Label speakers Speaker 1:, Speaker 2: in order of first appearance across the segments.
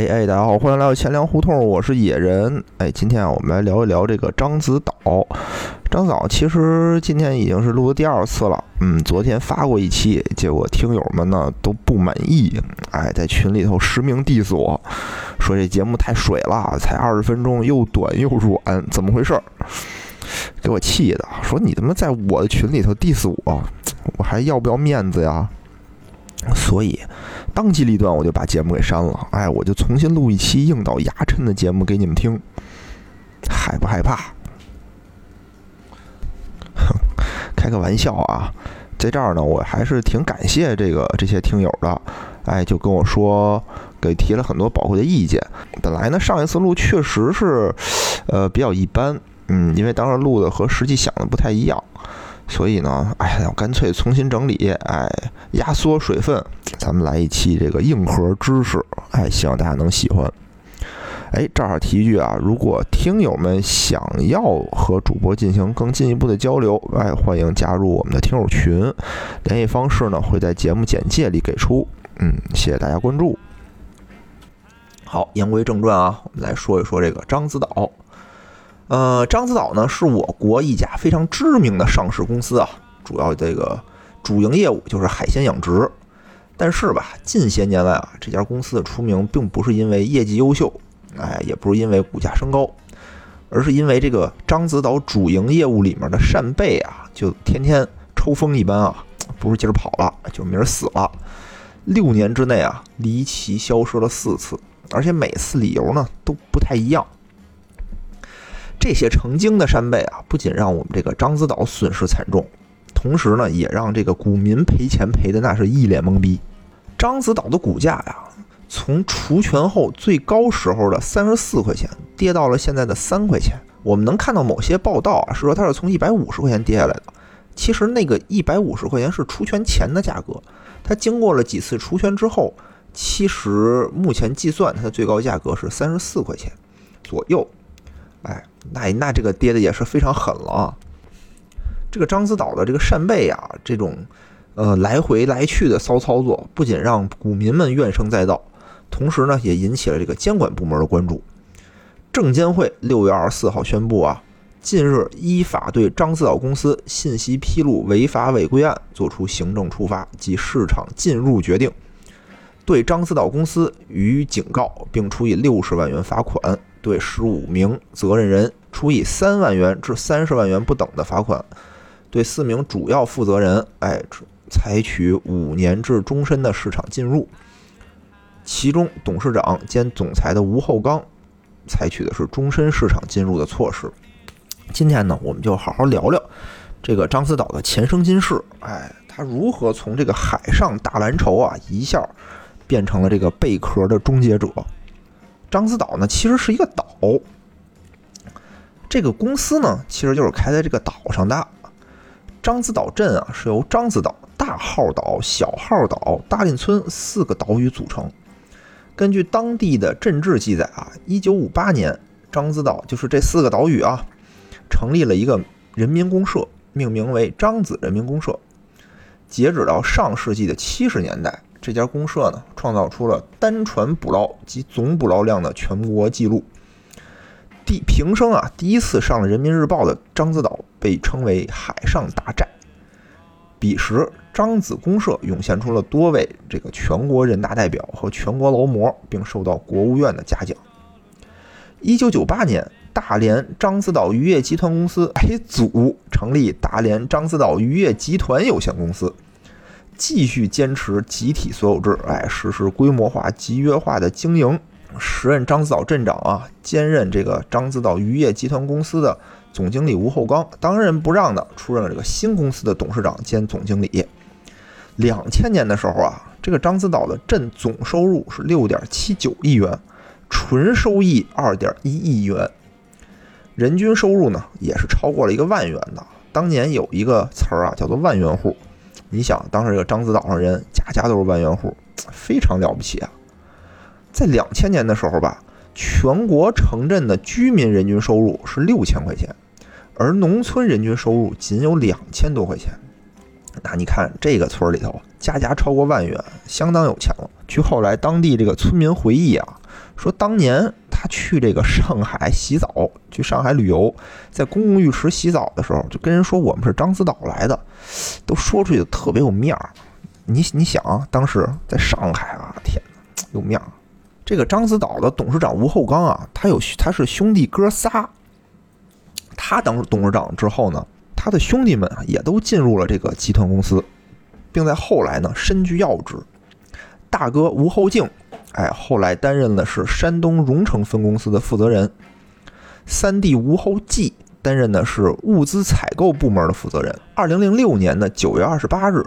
Speaker 1: 哎，哎，大家好，欢迎来到钱粮胡同，我是野人。哎，今天啊，我们来聊一聊这个獐子岛。獐子岛其实今天已经是录的第二次了。嗯，昨天发过一期，结果听友们呢都不满意，哎，在群里头实名 diss 我说这节目太水了，才二十分钟，又短又软，怎么回事？给我气的，说你他妈在我的群里头 diss 我，我还要不要面子呀？所以，当机立断，我就把节目给删了。哎，我就重新录一期硬到牙碜的节目给你们听，害不害怕？开个玩笑啊，在这儿呢，我还是挺感谢这个这些听友的。哎，就跟我说，给提了很多宝贵的意见。本来呢，上一次录确实是，呃，比较一般，嗯，因为当时录的和实际想的不太一样。所以呢，哎呀，干脆重新整理，哎，压缩水分，咱们来一期这个硬核知识，哎，希望大家能喜欢。哎，正好提一句啊，如果听友们想要和主播进行更进一步的交流，哎，欢迎加入我们的听友群，联系方式呢会在节目简介里给出。嗯，谢谢大家关注。好，言归正传啊，我们来说一说这个獐子岛。呃，獐子岛呢是我国一家非常知名的上市公司啊，主要这个主营业务就是海鲜养殖。但是吧，近些年来啊，这家公司的出名并不是因为业绩优秀，哎，也不是因为股价升高，而是因为这个獐子岛主营业务里面的扇贝啊，就天天抽风一般啊，不是今儿跑了，就是明儿死了。六年之内啊，离奇消失了四次，而且每次理由呢都不太一样。这些成精的扇贝啊，不仅让我们这个獐子岛损失惨重，同时呢，也让这个股民赔钱赔的那是一脸懵逼。獐子岛的股价呀，从除权后最高时候的三十四块钱，跌到了现在的三块钱。我们能看到某些报道啊，是说它是从一百五十块钱跌下来的。其实那个一百五十块钱是除权前的价格，它经过了几次除权之后，其实目前计算它的最高价格是三十四块钱左右。哎，那那这个跌的也是非常狠了啊！这个獐子岛的这个扇贝啊，这种呃来回来去的骚操作，不仅让股民们怨声载道，同时呢，也引起了这个监管部门的关注。证监会六月二十四号宣布啊，近日依法对獐子岛公司信息披露违法违规案作出行政处罚及市场禁入决定，对獐子岛公司予以警告，并处以六十万元罚款。对十五名责任人处以三万元至三十万元不等的罚款，对四名主要负责人，哎，采取五年至终身的市场禁入。其中，董事长兼总裁的吴厚刚，采取的是终身市场禁入的措施。今天呢，我们就好好聊聊这个獐子岛的前生今世，哎，他如何从这个海上大蓝筹啊，一下变成了这个贝壳的终结者。獐子岛呢，其实是一个岛。这个公司呢，其实就是开在这个岛上的。獐子岛镇啊，是由獐子岛、大号岛、小号岛、大林村四个岛屿组成。根据当地的镇志记载啊，一九五八年，獐子岛就是这四个岛屿啊，成立了一个人民公社，命名为獐子人民公社。截止到上世纪的七十年代。这家公社呢，创造出了单船捕捞及总捕捞量的全国纪录。第平生啊，第一次上了《人民日报》的獐子岛被称为“海上大寨”。彼时，獐子公社涌现出了多位这个全国人大代表和全国劳模，并受到国务院的嘉奖。一九九八年，大连獐子岛渔业集团公司哎组成立大连獐子岛渔业集团有限公司。继续坚持集体所有制，哎，实施规模化、集约化的经营。时任獐子岛镇长啊，兼任这个獐子岛渔业集团公司的总经理吴厚刚，当仁不让的出任了这个新公司的董事长兼总经理。两千年的时候啊，这个獐子岛的镇总收入是六点七九亿元，纯收益二点一亿元，人均收入呢也是超过了一个万元的。当年有一个词儿啊，叫做“万元户”。你想，当时这个獐子岛上人家家都是万元户，非常了不起啊！在两千年的时候吧，全国城镇的居民人均收入是六千块钱，而农村人均收入仅有两千多块钱。那你看这个村里头，家家超过万元，相当有钱了。据后来当地这个村民回忆啊，说当年他去这个上海洗澡，去上海旅游，在公共浴池洗澡的时候，就跟人说我们是獐子岛来的，都说出去特别有面儿。你你想啊，当时在上海啊，天哪，有面儿。这个獐子岛的董事长吴厚刚啊，他有他是兄弟哥仨，他当董事长之后呢，他的兄弟们也都进入了这个集团公司，并在后来呢身居要职。大哥吴厚敬。哎，后来担任的是山东荣成分公司的负责人。三弟吴厚济担任的是物资采购部门的负责人。二零零六年的九月二十八日，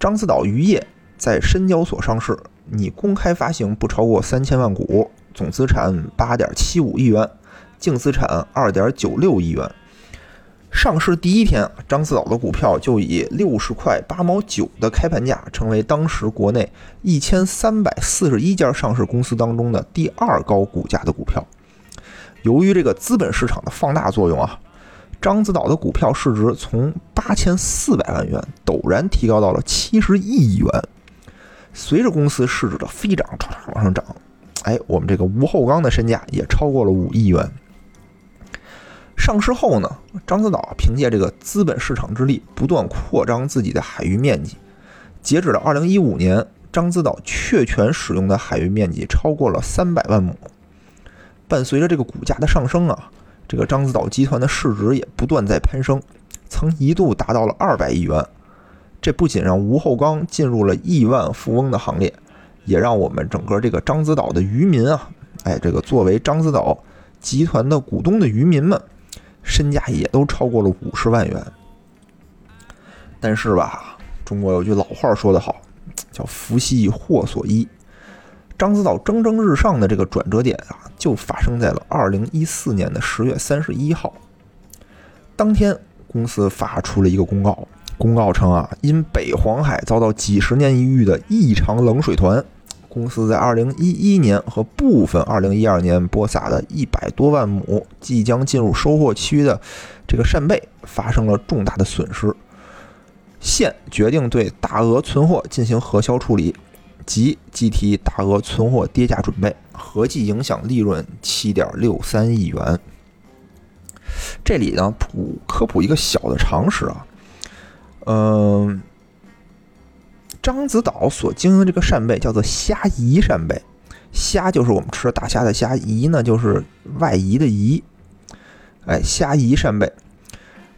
Speaker 1: 獐子岛渔业在深交所上市，拟公开发行不超过三千万股，总资产八点七五亿元，净资产二点九六亿元。上市第一天，獐子岛的股票就以六十块八毛九的开盘价，成为当时国内一千三百四十一家上市公司当中的第二高股价的股票。由于这个资本市场的放大作用啊，獐子岛的股票市值从八千四百万元陡然提高到了七十亿元。随着公司市值的飞涨，往上涨，哎，我们这个吴厚刚的身价也超过了五亿元。上市后呢，獐子岛凭借这个资本市场之力，不断扩张自己的海域面积。截止到二零一五年，獐子岛确权使用的海域面积超过了三百万亩。伴随着这个股价的上升啊，这个獐子岛集团的市值也不断在攀升，曾一度达到了二百亿元。这不仅让吴厚刚进入了亿万富翁的行列，也让我们整个这个獐子岛的渔民啊，哎，这个作为獐子岛集团的股东的渔民们。身价也都超过了五十万元，但是吧，中国有句老话说得好，叫“福兮祸所依”。獐子岛蒸蒸日上的这个转折点啊，就发生在了二零一四年的十月三十一号。当天，公司发出了一个公告，公告称啊，因北黄海遭到几十年一遇的异常冷水团。公司在二零一一年和部分二零一二年播撒的一百多万亩即将进入收获期的这个扇贝发生了重大的损失，现决定对大额存货进行核销处理，即计提大额存货跌价准备，合计影响利润七点六三亿元。这里呢，普科普一个小的常识啊，嗯。獐子岛所经营这个扇贝叫做虾夷扇贝，虾就是我们吃的大虾的虾，夷呢就是外夷的夷。哎，虾夷扇贝，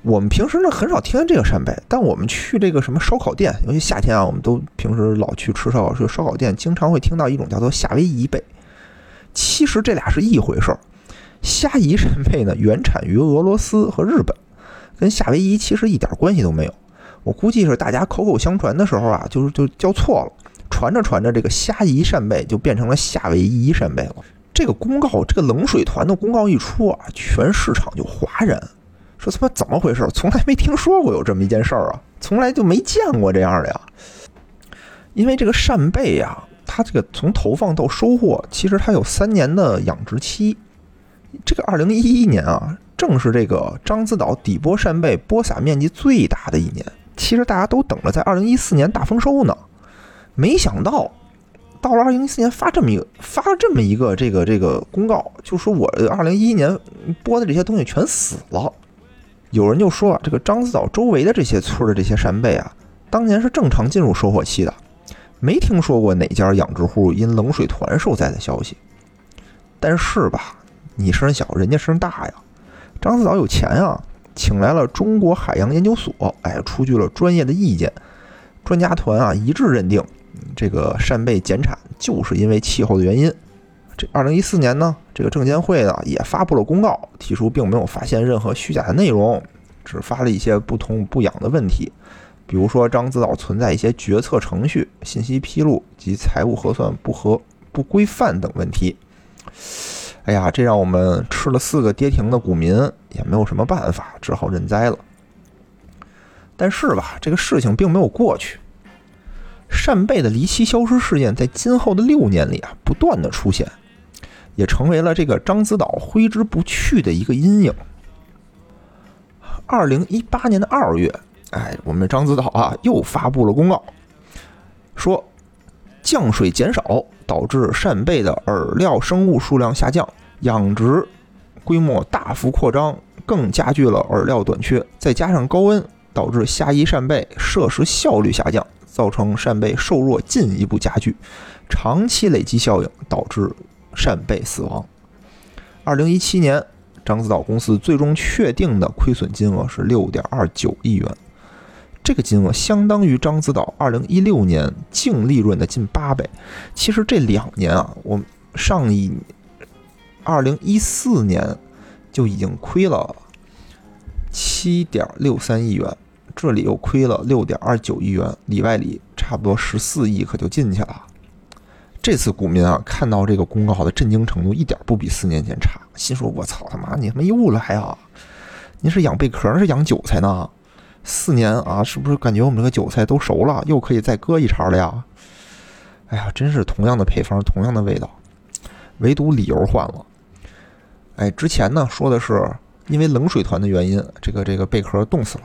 Speaker 1: 我们平时呢很少听见这个扇贝，但我们去这个什么烧烤店，尤其夏天啊，我们都平时老去吃烧烤，去烧烤店经常会听到一种叫做夏威夷贝。其实这俩是一回事儿，虾夷扇贝呢原产于俄罗斯和日本，跟夏威夷其实一点关系都没有。我估计是大家口口相传的时候啊，就是就叫错了，传着传着，这个虾夷扇贝就变成了夏威夷扇贝了。这个公告，这个冷水团的公告一出啊，全市场就哗然，说他妈怎么回事？从来没听说过有这么一件事儿啊，从来就没见过这样的呀。因为这个扇贝呀，它这个从投放到收获，其实它有三年的养殖期。这个二零一一年啊，正是这个獐子岛底波扇贝播撒面积最大的一年。其实大家都等着在二零一四年大丰收呢，没想到到了二零一四年发这么一个发了这么一个这个这个公告，就说我二零一一年播的这些东西全死了。有人就说啊，这个獐子岛周围的这些村的这些扇贝啊，当年是正常进入收获期的，没听说过哪家养殖户因冷水团受灾的消息。但是吧，你声小，人家声大呀，獐子岛有钱啊。请来了中国海洋研究所，哎，出具了专业的意见。专家团啊一致认定，这个扇贝减产就是因为气候的原因。这二零一四年呢，这个证监会呢也发布了公告，提出并没有发现任何虚假的内容，只发了一些不痛不痒的问题，比如说獐子岛存在一些决策程序、信息披露及财务核算不合不规范等问题。哎呀，这让我们吃了四个跌停的股民也没有什么办法，只好认栽了。但是吧，这个事情并没有过去。扇贝的离奇消失事件在今后的六年里啊，不断的出现，也成为了这个獐子岛挥之不去的一个阴影。二零一八年的二月，哎，我们獐子岛啊又发布了公告，说降水减少。导致扇贝的饵料生物数量下降，养殖规模大幅扩张，更加剧了饵料短缺。再加上高温，导致虾夷扇贝摄食效率下降，造成扇贝瘦弱进一步加剧，长期累积效应导致扇贝死亡。二零一七年，獐子岛公司最终确定的亏损金额是六点二九亿元。这个金额相当于獐子岛二零一六年净利润的近八倍。其实这两年啊，我上一二零一四年就已经亏了七点六三亿元，这里又亏了六点二九亿元，里外里差不多十四亿，可就进去了。这次股民啊，看到这个公告的震惊程度一点不比四年前差，心说：“我操他妈，你他妈又来啊！你是养贝壳是养韭菜呢？”四年啊，是不是感觉我们这个韭菜都熟了，又可以再割一茬了呀？哎呀，真是同样的配方，同样的味道，唯独理由换了。哎，之前呢说的是因为冷水团的原因，这个这个贝壳冻死了。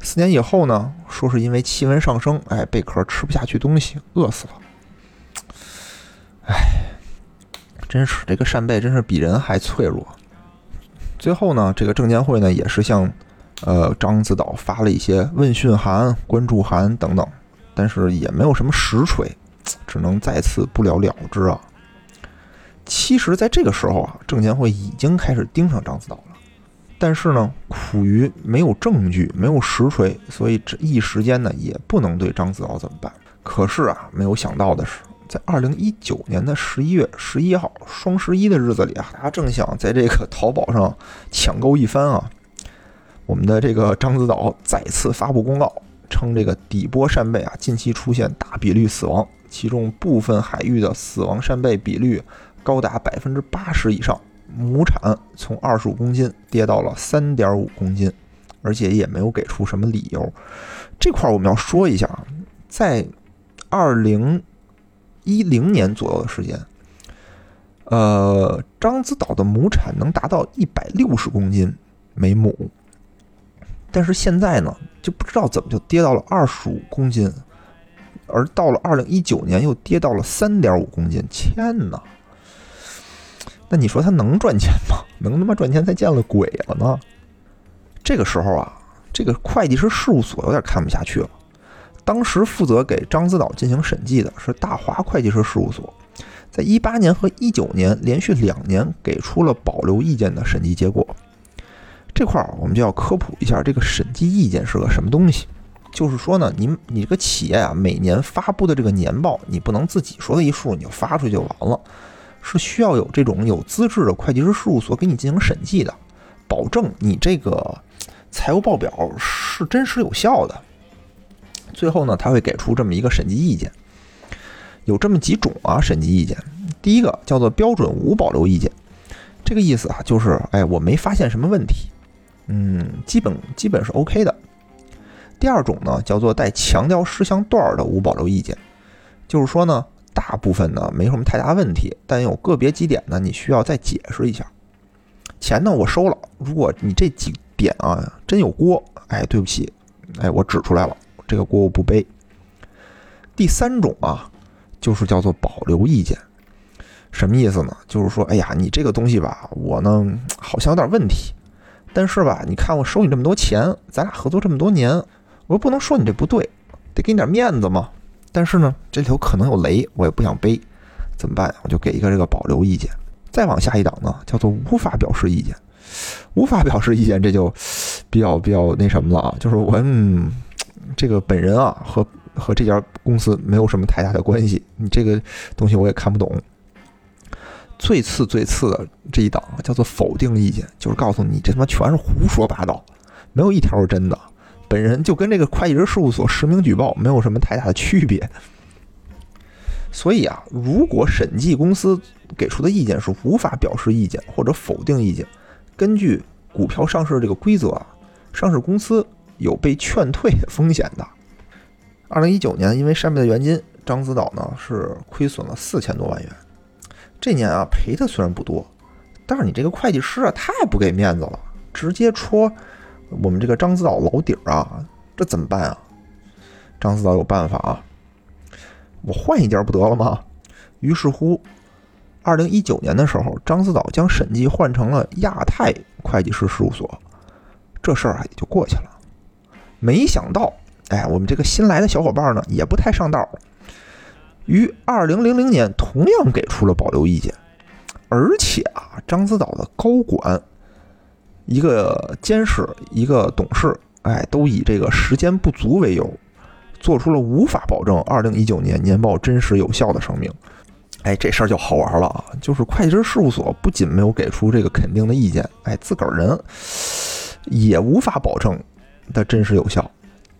Speaker 1: 四年以后呢，说是因为气温上升，哎，贝壳吃不下去东西，饿死了。哎，真是这个扇贝真是比人还脆弱。最后呢，这个证监会呢也是向。呃，獐子岛发了一些问讯函、关注函等等，但是也没有什么实锤，只能再次不了了之啊。其实，在这个时候啊，证监会已经开始盯上獐子岛了，但是呢，苦于没有证据、没有实锤，所以这一时间呢，也不能对獐子岛怎么办。可是啊，没有想到的是，在二零一九年的十一月十一号，双十一的日子里啊，大家正想在这个淘宝上抢购一番啊。我们的这个獐子岛再次发布公告，称这个底波扇贝啊近期出现大比率死亡，其中部分海域的死亡扇贝比率高达百分之八十以上，亩产从二十五公斤跌到了三点五公斤，而且也没有给出什么理由。这块我们要说一下啊，在二零一零年左右的时间，呃，獐子岛的亩产能达到一百六十公斤每亩。但是现在呢，就不知道怎么就跌到了二十五公斤，而到了二零一九年又跌到了三点五公斤。天哪！那你说他能赚钱吗？能他妈赚钱才见了鬼了呢！这个时候啊，这个会计师事务所有点看不下去了。当时负责给獐子岛进行审计的是大华会计师事务所，在一八年和一九年连续两年给出了保留意见的审计结果。这块儿我们就要科普一下，这个审计意见是个什么东西。就是说呢，你你这个企业啊，每年发布的这个年报，你不能自己说的一数你就发出去就完了，是需要有这种有资质的会计师事务所给你进行审计的，保证你这个财务报表是真实有效的。最后呢，他会给出这么一个审计意见，有这么几种啊，审计意见。第一个叫做标准无保留意见，这个意思啊，就是哎，我没发现什么问题。嗯，基本基本是 OK 的。第二种呢，叫做带强调事项段的无保留意见，就是说呢，大部分呢没什么太大问题，但有个别几点呢，你需要再解释一下。钱呢我收了，如果你这几点啊真有锅，哎，对不起，哎，我指出来了，这个锅我不背。第三种啊，就是叫做保留意见，什么意思呢？就是说，哎呀，你这个东西吧，我呢好像有点问题。但是吧，你看我收你这么多钱，咱俩合作这么多年，我又不能说你这不对，得给你点面子嘛。但是呢，这里头可能有雷，我也不想背，怎么办？我就给一个这个保留意见。再往下一档呢，叫做无法表示意见。无法表示意见，这就比较比较那什么了啊，就是我嗯，这个本人啊和和这家公司没有什么太大的关系，你这个东西我也看不懂。最次最次的这一档叫做否定意见，就是告诉你这他妈全是胡说八道，没有一条是真的。本人就跟这个会计师事务所实名举报没有什么太大的区别。所以啊，如果审计公司给出的意见是无法表示意见或者否定意见，根据股票上市这个规则啊，上市公司有被劝退的风险的。二零一九年因为扇贝的原因，獐子岛呢是亏损了四千多万元。这年啊赔的虽然不多，但是你这个会计师啊太不给面子了，直接戳我们这个獐子岛老底儿啊，这怎么办啊？獐子岛有办法啊，我换一家不得了吗？于是乎，二零一九年的时候，獐子岛将审计换成了亚太会计师事务所，这事儿啊也就过去了。没想到，哎，我们这个新来的小伙伴呢也不太上道，于二零零零年同样给出了保留意见，而且啊，獐子岛的高管、一个监事、一个董事，哎，都以这个时间不足为由。做出了无法保证二零一九年年报真实有效的声明，哎，这事儿就好玩了啊！就是会计师事务所不仅没有给出这个肯定的意见，哎，自个儿人也无法保证的真实有效。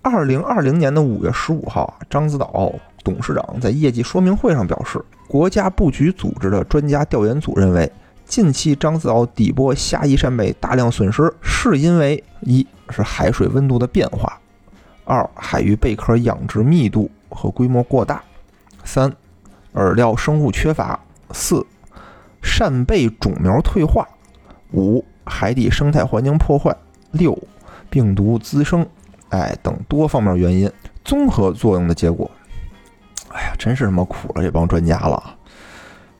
Speaker 1: 二零二零年的五月十五号，獐子岛董事长在业绩说明会上表示，国家布局组织的专家调研组认为，近期獐子岛底波虾夷扇贝大量损失，是因为一是海水温度的变化。二、海域贝壳养殖密度和规模过大；三、饵料生物缺乏；四、扇贝种苗退化；五、海底生态环境破坏；六、病毒滋生，哎等多方面原因综合作用的结果。哎呀，真是他妈苦了这帮专家了！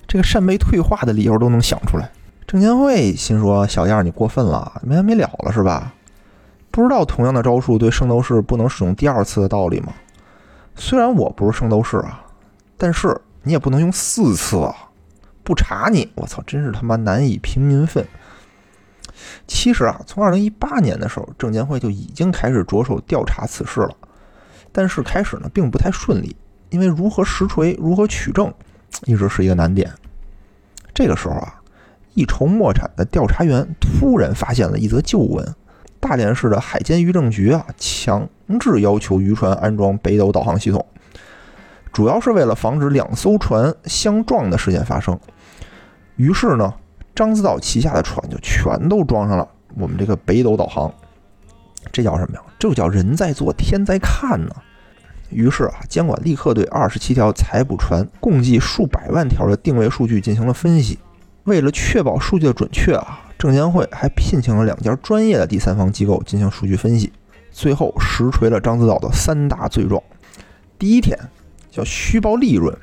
Speaker 1: 这个扇贝退化的理由都能想出来。证监会心说：“小样，你过分了，没完没了了是吧？”不知道同样的招数对圣斗士不能使用第二次的道理吗？虽然我不是圣斗士啊，但是你也不能用四次啊！不查你，我操，真是他妈难以平民愤。其实啊，从二零一八年的时候，证监会就已经开始着手调查此事了，但是开始呢并不太顺利，因为如何实锤、如何取证，一直是一个难点。这个时候啊，一筹莫展的调查员突然发现了一则旧闻。大连市的海监渔政局啊，强制要求渔船安装北斗导航系统，主要是为了防止两艘船相撞的事件发生。于是呢，獐子岛旗下的船就全都装上了我们这个北斗导航。这叫什么呀？这叫人在做，天在看呢。于是啊，监管立刻对二十七条采捕船共计数百万条的定位数据进行了分析。为了确保数据的准确啊。证监会还聘请了两家专业的第三方机构进行数据分析，最后实锤了獐子岛的三大罪状。第一天叫虚报利润。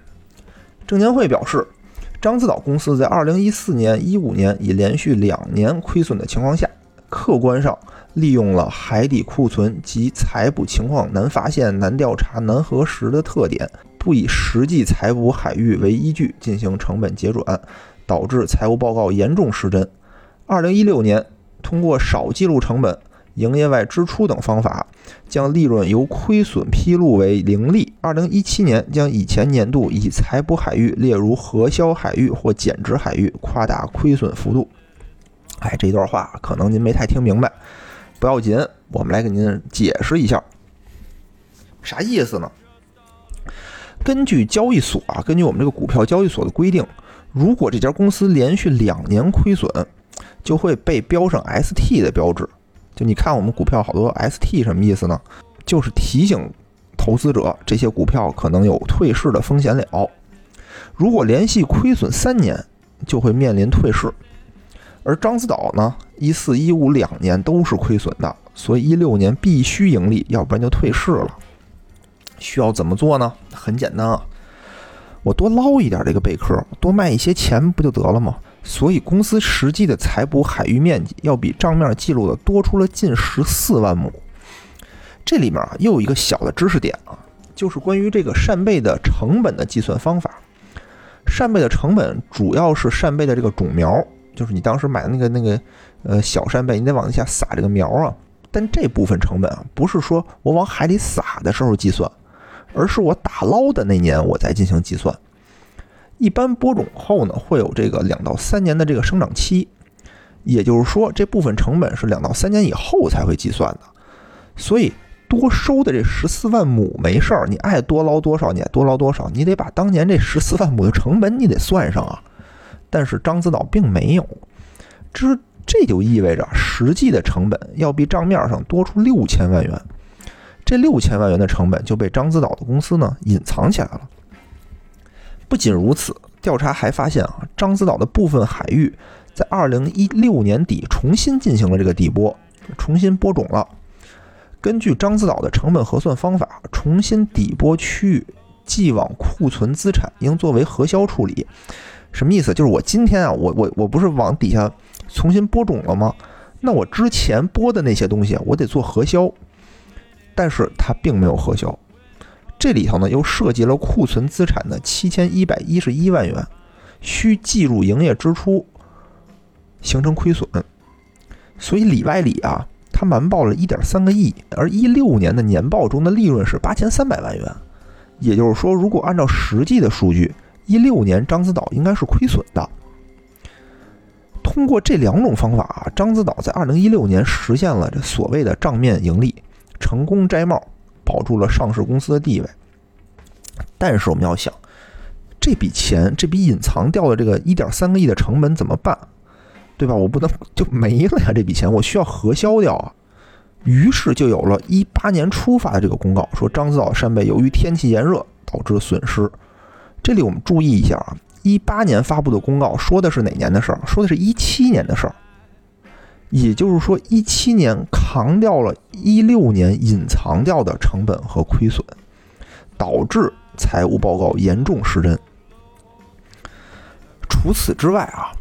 Speaker 1: 证监会表示，獐子岛公司在2014年、15年以连续两年亏损的情况下，客观上利用了海底库存及采捕情况难发现、难调查、难核实的特点，不以实际采捕海域为依据进行成本结转，导致财务报告严重失真。二零一六年，通过少记录成本、营业外支出等方法，将利润由亏损披露为盈利。二零一七年，将以前年度已采捕海域列入核销海域或减值海域，夸大亏损幅度。哎，这段话可能您没太听明白，不要紧，我们来给您解释一下，啥意思呢？根据交易所啊，根据我们这个股票交易所的规定，如果这家公司连续两年亏损，就会被标上 ST 的标志，就你看我们股票好多 ST 什么意思呢？就是提醒投资者这些股票可能有退市的风险了。如果连续亏损三年，就会面临退市。而獐子岛呢，一四一五两年都是亏损的，所以一六年必须盈利，要不然就退市了。需要怎么做呢？很简单啊，我多捞一点这个贝壳，多卖一些钱不就得了吗？所以，公司实际的采捕海域面积要比账面记录的多出了近十四万亩。这里面啊，又有一个小的知识点啊，就是关于这个扇贝的成本的计算方法。扇贝的成本主要是扇贝的这个种苗，就是你当时买的那个那个呃小扇贝，你得往下撒这个苗啊。但这部分成本啊，不是说我往海里撒的时候计算，而是我打捞的那年我再进行计算。一般播种后呢，会有这个两到三年的这个生长期，也就是说，这部分成本是两到三年以后才会计算的。所以多收的这十四万亩没事儿，你爱多捞多少，你爱多捞多少，你得把当年这十四万亩的成本你得算上啊。但是獐子岛并没有，这这就意味着实际的成本要比账面上多出六千万元。这六千万元的成本就被獐子岛的公司呢隐藏起来了。不仅如此，调查还发现啊，獐子岛的部分海域在二零一六年底重新进行了这个底播，重新播种了。根据獐子岛的成本核算方法，重新底播区域既往库存资产应作为核销处理。什么意思？就是我今天啊，我我我不是往底下重新播种了吗？那我之前播的那些东西，我得做核销，但是它并没有核销。这里头呢，又涉及了库存资产的七千一百一十一万元，需计入营业支出，形成亏损。所以里外里啊，他瞒报了一点三个亿，而一六年的年报中的利润是八千三百万元。也就是说，如果按照实际的数据，一六年獐子岛应该是亏损的。通过这两种方法啊，獐子岛在二零一六年实现了这所谓的账面盈利，成功摘帽，保住了上市公司的地位。但是我们要想，这笔钱，这笔隐藏掉的这个一点三个亿的成本怎么办？对吧？我不能就没了呀，这笔钱我需要核销掉啊。于是就有了一八年初发的这个公告，说獐子岛扇贝由于天气炎热导致损失。这里我们注意一下啊，一八年发布的公告说的是哪年的事儿？说的是一七年的事儿。也就是说，一七年扛掉了一六年隐藏掉的成本和亏损，导致财务报告严重失真。除此之外啊。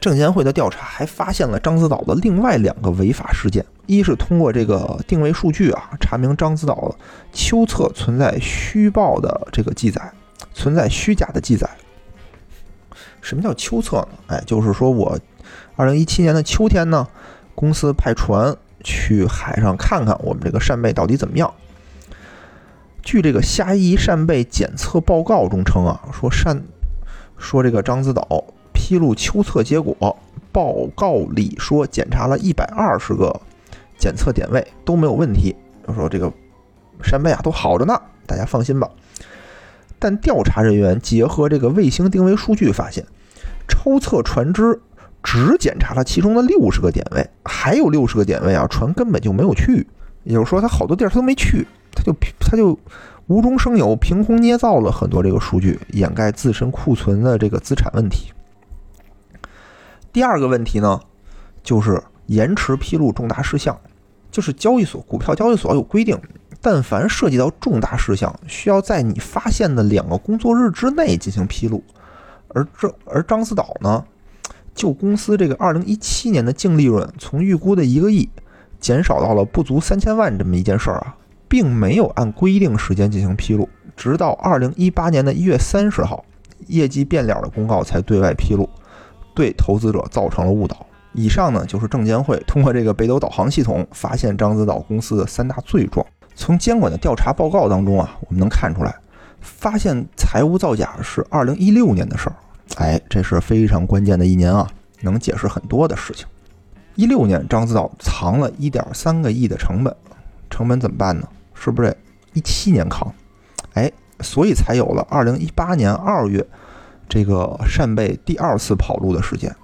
Speaker 1: 证监会的调查还发现了獐子岛的另外两个违法事件：一是通过这个定位数据啊，查明獐子岛秋测存在虚报的这个记载，存在虚假的记载。什么叫秋测呢？哎，就是说我二零一七年的秋天呢，公司派船去海上看看我们这个扇贝到底怎么样。据这个虾夷扇贝检测报告中称啊，说扇说这个獐子岛。披露秋测结果，报告里说检查了一百二十个检测点位都没有问题，就说这个扇贝啊都好着呢，大家放心吧。但调查人员结合这个卫星定位数据发现，抽测船只只检查了其中的六十个点位，还有六十个点位啊船根本就没有去，也就是说他好多地儿他都没去，他就他就无中生有，凭空捏造了很多这个数据，掩盖自身库存的这个资产问题。第二个问题呢，就是延迟披露重大事项，就是交易所股票交易所有规定，但凡涉及到重大事项，需要在你发现的两个工作日之内进行披露。而这而獐子岛呢，就公司这个二零一七年的净利润从预估的一个亿减少到了不足三千万这么一件事儿啊，并没有按规定时间进行披露，直到二零一八年的一月三十号，业绩变脸的公告才对外披露。对投资者造成了误导。以上呢，就是证监会通过这个北斗导航系统发现獐子岛公司的三大罪状。从监管的调查报告当中啊，我们能看出来，发现财务造假是二零一六年的事儿。哎，这是非常关键的一年啊，能解释很多的事情。一六年獐子岛藏了一点三个亿的成本，成本怎么办呢？是不是一七年扛？哎，所以才有了二零一八年二月。这个扇贝第二次跑路的事件，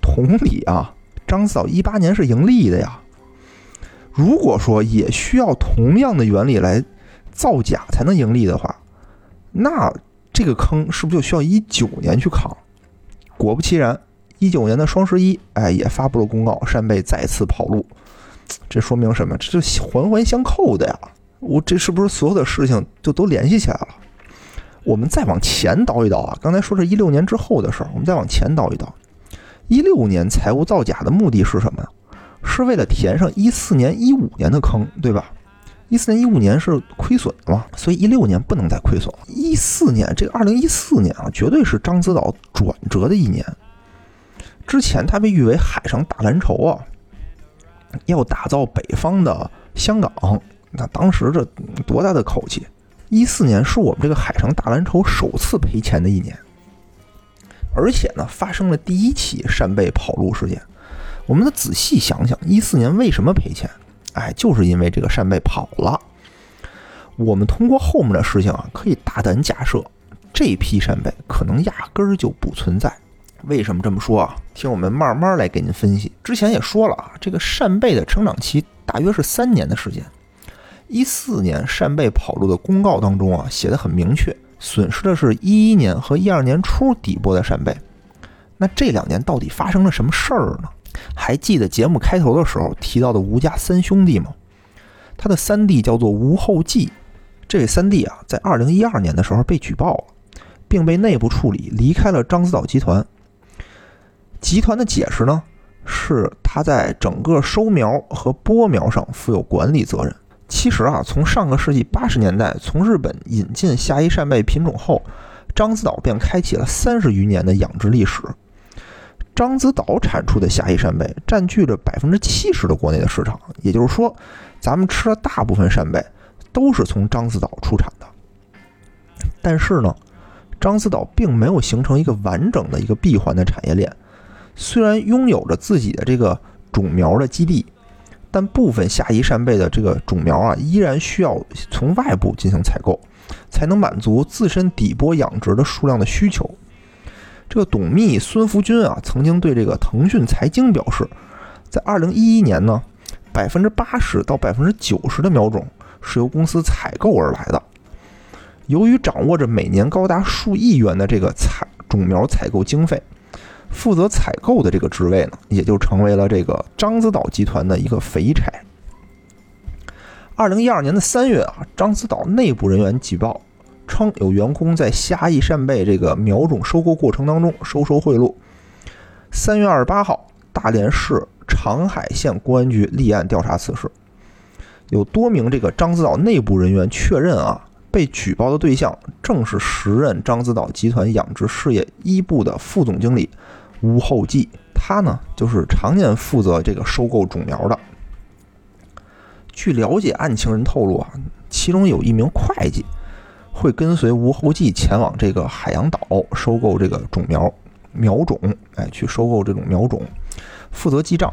Speaker 1: 同理啊，獐子岛一八年是盈利的呀。如果说也需要同样的原理来造假才能盈利的话，那这个坑是不是就需要一九年去扛？果不其然，一九年的双十一，哎，也发布了公告，扇贝再次跑路。这说明什么？这就环环相扣的呀。我这是不是所有的事情就都联系起来了？我们再往前倒一倒啊，刚才说是一六年之后的事儿，我们再往前倒一倒，一六年财务造假的目的是什么呀？是为了填上一四年、一五年的坑，对吧？一四年、一五年是亏损的嘛，所以一六年不能再亏损了。一四年这个二零一四年啊，绝对是獐子岛转折的一年。之前它被誉为海上大蓝筹啊，要打造北方的香港，那当时这多大的口气！一四年是我们这个海上大蓝筹首次赔钱的一年，而且呢，发生了第一起扇贝跑路事件。我们得仔细想想，一四年为什么赔钱？哎，就是因为这个扇贝跑了。我们通过后面的事情啊，可以大胆假设，这批扇贝可能压根儿就不存在。为什么这么说啊？听我们慢慢来给您分析。之前也说了啊，这个扇贝的成长期大约是三年的时间。一四年扇贝跑路的公告当中啊，写的很明确，损失的是一一年和一二年初底部的扇贝。那这两年到底发生了什么事儿呢？还记得节目开头的时候提到的吴家三兄弟吗？他的三弟叫做吴后继，
Speaker 2: 这位三弟啊，在二零一二年的时候被举报了，并被内部处理，离开了獐子岛集团。集团的解释呢，是他在整个收苗和播苗上负有管理责任。其实啊，从上个世纪八十年代从日本引进下伊扇贝品种后，獐子岛便开启了三十余年的养殖历史。獐子岛产出的下伊扇贝占据着百分之七十的国内的市场，也就是说，咱们吃的大部分扇贝。都是从獐子岛出产的，但是呢，獐子岛并没有形成一个完整的一个闭环的产业链。虽然拥有着自己的这个种苗的基地，但部分下移扇贝的这个种苗啊，依然需要从外部进行采购，才能满足自身底波养殖的数量的需求。这个董秘孙福军啊，曾经对这个腾讯财经表示，在二零一一年呢，百分之八十到百分之九十的苗种。是由公司采购而来的。由于掌握着每年高达数亿元的这个采种苗采购经费，负责采购的这个职位呢，也就成为了这个獐子岛集团的一个肥差。二零一二年的三月啊，獐子岛内部人员举报称，有员工在虾夷扇贝这个苗种收购过程当中收受贿赂。三月二十八号，大连市长海县公安局立案调查此事。有多名这个獐子岛内部人员确认啊，被举报的对象正是时任獐子岛集团养殖事业一部的副总经理吴厚记，他呢就是常年负责这个收购种苗的。据了解，案情人透露啊，其中有一名会计会跟随吴厚记前往这个海洋岛收购这个种苗苗种，哎，去收购这种苗种，负责记账。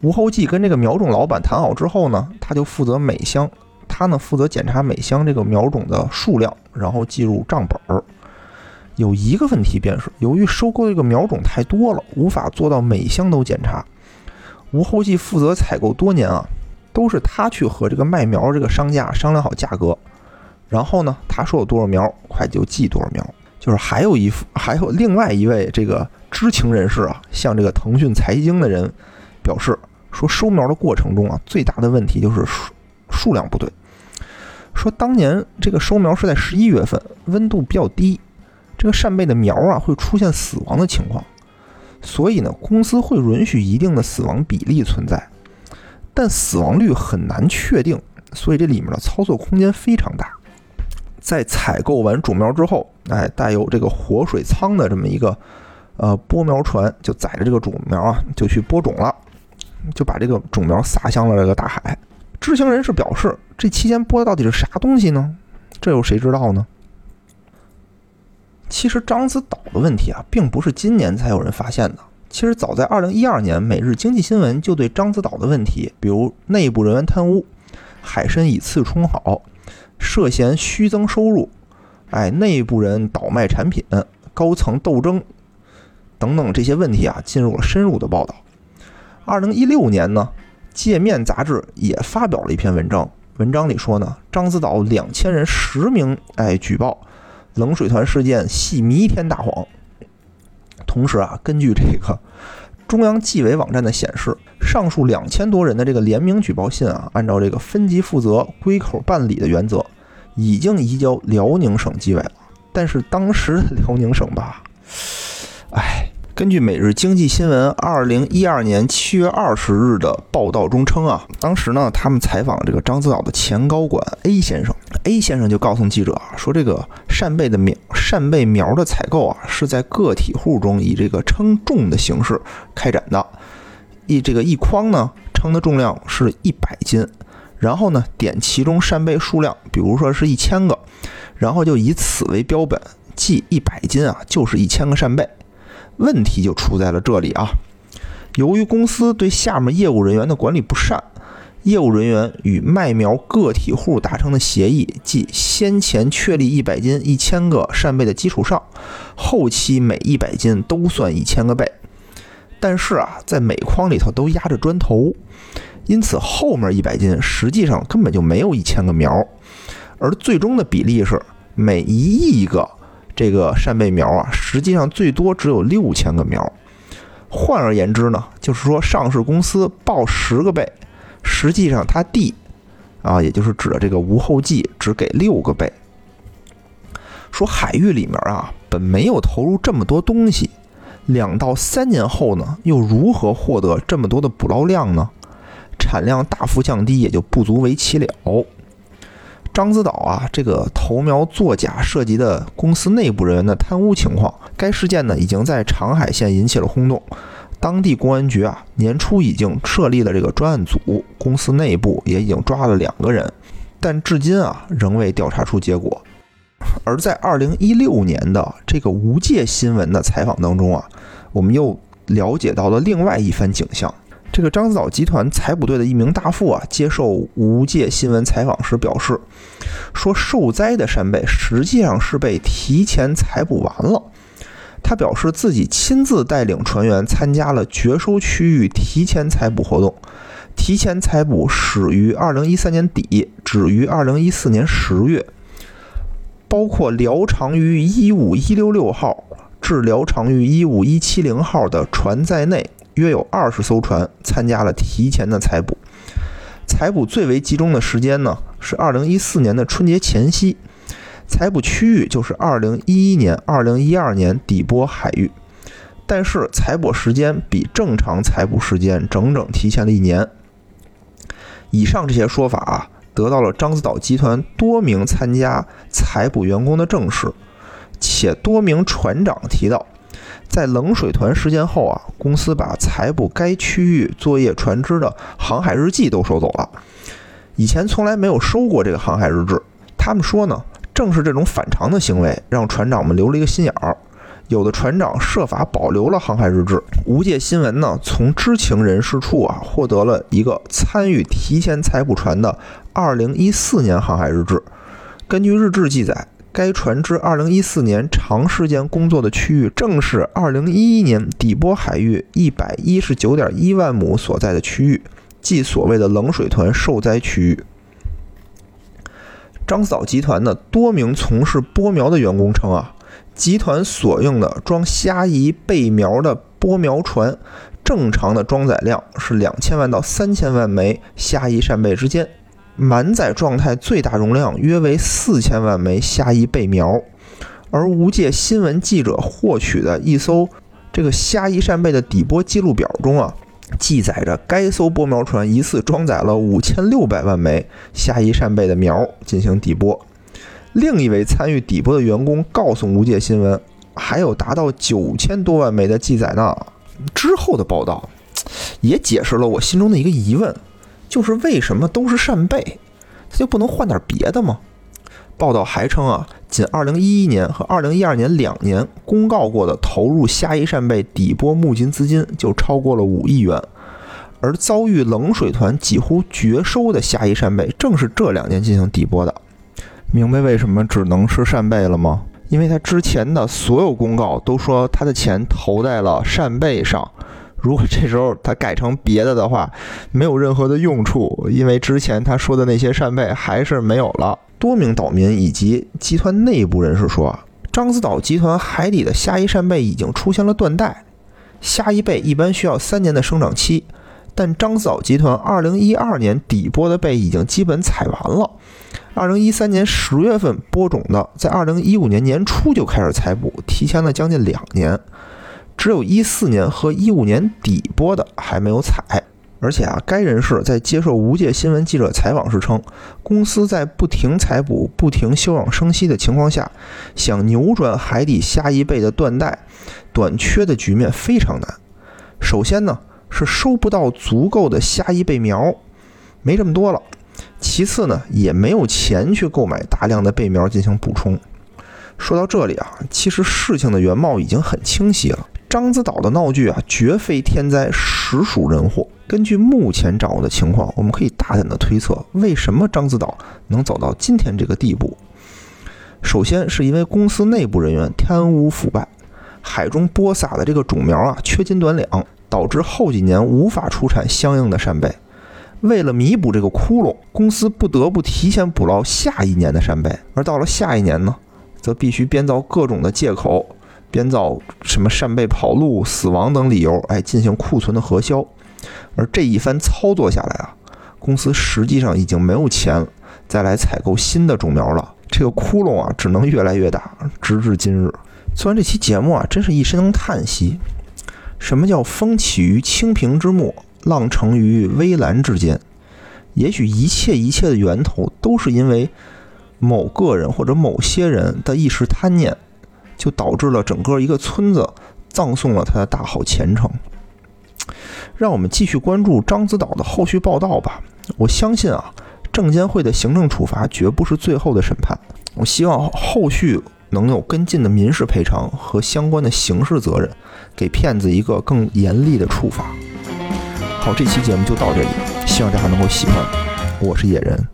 Speaker 2: 吴厚记跟这个苗种老板谈好之后呢，他就负责每箱，他呢负责检查每箱这个苗种的数量，然后记入账本儿。有一个问题便是，由于收购这个苗种太多了，无法做到每箱都检查。吴厚记负责采购多年啊，都是他去和这个卖苗这个商家商量好价格，然后呢，他说有多少苗，会计就记多少苗。就是还有一还有另外一位这个知情人士啊，向这个腾讯财经的人表示。说收苗的过程中啊，最大的问题就是数数量不对。说当年这个收苗是在十一月份，温度比较低，这个扇贝的苗啊会出现死亡的情况，所以呢，公司会允许一定的死亡比例存在，但死亡率很难确定，所以这里面的操作空间非常大。在采购完种苗之后，哎，带有这个活水舱的这么一个呃播苗船，就载着这个种苗啊，就去播种了。就把这个种苗撒向了这个大海。知情人士表示，这期间播的到底是啥东西呢？这有谁知道呢？其实獐子岛的问题啊，并不是今年才有人发现的。其实早在2012年，《每日经济新闻》就对獐子岛的问题，比如内部人员贪污、海参以次充好、涉嫌虚增收入、哎，内部人倒卖产品、高层斗争等等这些问题啊，进入了深入的报道。二零一六年呢，界面杂志也发表了一篇文章，文章里说呢，獐子岛两千人实名哎举报冷水团事件系弥天大谎。同时啊，根据这个中央纪委网站的显示，上述两千多人的这个联名举报信啊，按照这个分级负责、归口办理的原则，已经移交辽宁省纪委了。但是当时辽宁省吧，哎。根据《每日经济新闻》二零一二年七月二十日的报道中称啊，当时呢，他们采访这个獐子岛的前高管 A 先生，A 先生就告诉记者啊，说这个扇贝的苗扇贝苗的采购啊，是在个体户中以这个称重的形式开展的，一这个一筐呢称的重量是一百斤，然后呢点其中扇贝数量，比如说是一千个，然后就以此为标本，计一百斤啊就是一千个扇贝。问题就出在了这里啊！由于公司对下面业务人员的管理不善，业务人员与卖苗个体户达成的协议，即先前确立一百斤一千个扇贝的基础上，后期每一百斤都算一千个贝。但是啊，在每筐里头都压着砖头，因此后面一百斤实际上根本就没有一千个苗，而最终的比例是每一亿个。这个扇贝苗啊，实际上最多只有六千个苗。换而言之呢，就是说上市公司报十个倍，实际上他地，啊，也就是指的这个无后继只给六个倍。说海域里面啊，本没有投入这么多东西，两到三年后呢，又如何获得这么多的捕捞量呢？产量大幅降低，也就不足为奇了。獐子岛啊，这个投苗作假涉及的公司内部人员的贪污情况，该事件呢已经在长海县引起了轰动。当地公安局啊，年初已经设立了这个专案组，公司内部也已经抓了两个人，但至今啊仍未调查出结果。而在二零一六年的这个无界新闻的采访当中啊，我们又了解到了另外一番景象。这个獐子岛集团采捕队的一名大副啊，接受无界新闻采访时表示，说受灾的扇贝实际上是被提前采捕完了。他表示自己亲自带领船员参加了绝收区域提前采捕活动，提前采捕始于二零一三年底，止于二零一四年十月，包括辽长于一五一六六号至辽长于一五一七零号的船在内。约有二十艘船参加了提前的采捕，采捕最为集中的时间呢是二零一四年的春节前夕，采捕区域就是二零一一年、二零一二年底波海域，但是采捕时间比正常采捕时间整整提前了一年。以上这些说法啊，得到了獐子岛集团多名参加采捕员工的证实，且多名船长提到。在冷水团事件后啊，公司把采捕该区域作业船只的航海日记都收走了。以前从来没有收过这个航海日志。他们说呢，正是这种反常的行为，让船长们留了一个心眼儿。有的船长设法保留了航海日志。无界新闻呢，从知情人士处啊，获得了一个参与提前采捕船的2014年航海日志。根据日志记载。该船只2014年长时间工作的区域，正是2011年底波海域119.1万亩所在的区域，即所谓的冷水团受灾区域。獐子岛集团的多名从事播苗的员工称啊，集团所用的装虾夷备苗的播苗船，正常的装载量是两千万到三千万枚虾夷扇贝之间。满载状态最大容量约为四千万枚虾夷备苗，而无界新闻记者获取的一艘这个虾夷扇贝的底波记录表中啊，记载着该艘播苗船一次装载了五千六百万枚虾夷扇贝的苗进行底波。另一位参与底波的员工告诉无界新闻，还有达到九千多万枚的记载呢。之后的报道也解释了我心中的一个疑问。就是为什么都是扇贝，它就不能换点别的吗？报道还称啊，仅2011年和2012年两年公告过的投入虾夷扇贝底波募金资金就超过了五亿元，而遭遇冷水团几乎绝收的虾夷扇贝，正是这两年进行底波的。明白为什么只能是扇贝了吗？因为他之前的所有公告都说他的钱投在了扇贝上。如果这时候他改成别的的话，没有任何的用处，因为之前他说的那些扇贝还是没有了。多名岛民以及集团内部人士说，獐子岛集团海底的虾夷扇贝已经出现了断代。虾夷贝一般需要三年的生长期，但獐子岛集团2012年底播的贝已经基本采完了。2013年10月份播种的，在2015年年初就开始采捕，提前了将近两年。只有一四年和一五年底播的还没有采，而且啊，该人士在接受无界新闻记者采访时称，公司在不停采捕、不停休养生息的情况下，想扭转海底虾夷贝的断代、短缺的局面非常难。首先呢，是收不到足够的虾夷贝苗，没这么多了；其次呢，也没有钱去购买大量的贝苗进行补充。说到这里啊，其实事情的原貌已经很清晰了。獐子岛的闹剧啊，绝非天灾，实属人祸。根据目前掌握的情况，我们可以大胆的推测，为什么獐子岛能走到今天这个地步？首先是因为公司内部人员贪污腐败，海中播撒的这个种苗啊缺斤短两，导致后几年无法出产相应的扇贝。为了弥补这个窟窿，公司不得不提前捕捞下一年的扇贝，而到了下一年呢，则必须编造各种的借口。编造什么扇贝跑路、死亡等理由，哎，进行库存的核销。而这一番操作下来啊，公司实际上已经没有钱再来采购新的种苗了。这个窟窿啊，只能越来越大，直至今日。做完这期节目啊，真是一声叹息。什么叫风起于青萍之末，浪成于微澜之间？也许一切一切的源头都是因为某个人或者某些人的一时贪念，就导致了整个一个村子葬送了他的大好前程。让我们继续关注獐子岛的后续报道吧。我相信啊，证监会的行政处罚绝不是最后的审判。我希望后续能有跟进的民事赔偿和相关的刑事责任，给骗子一个更严厉的处罚。好，这期节目就到这里，希望大家能够喜欢。我是野人。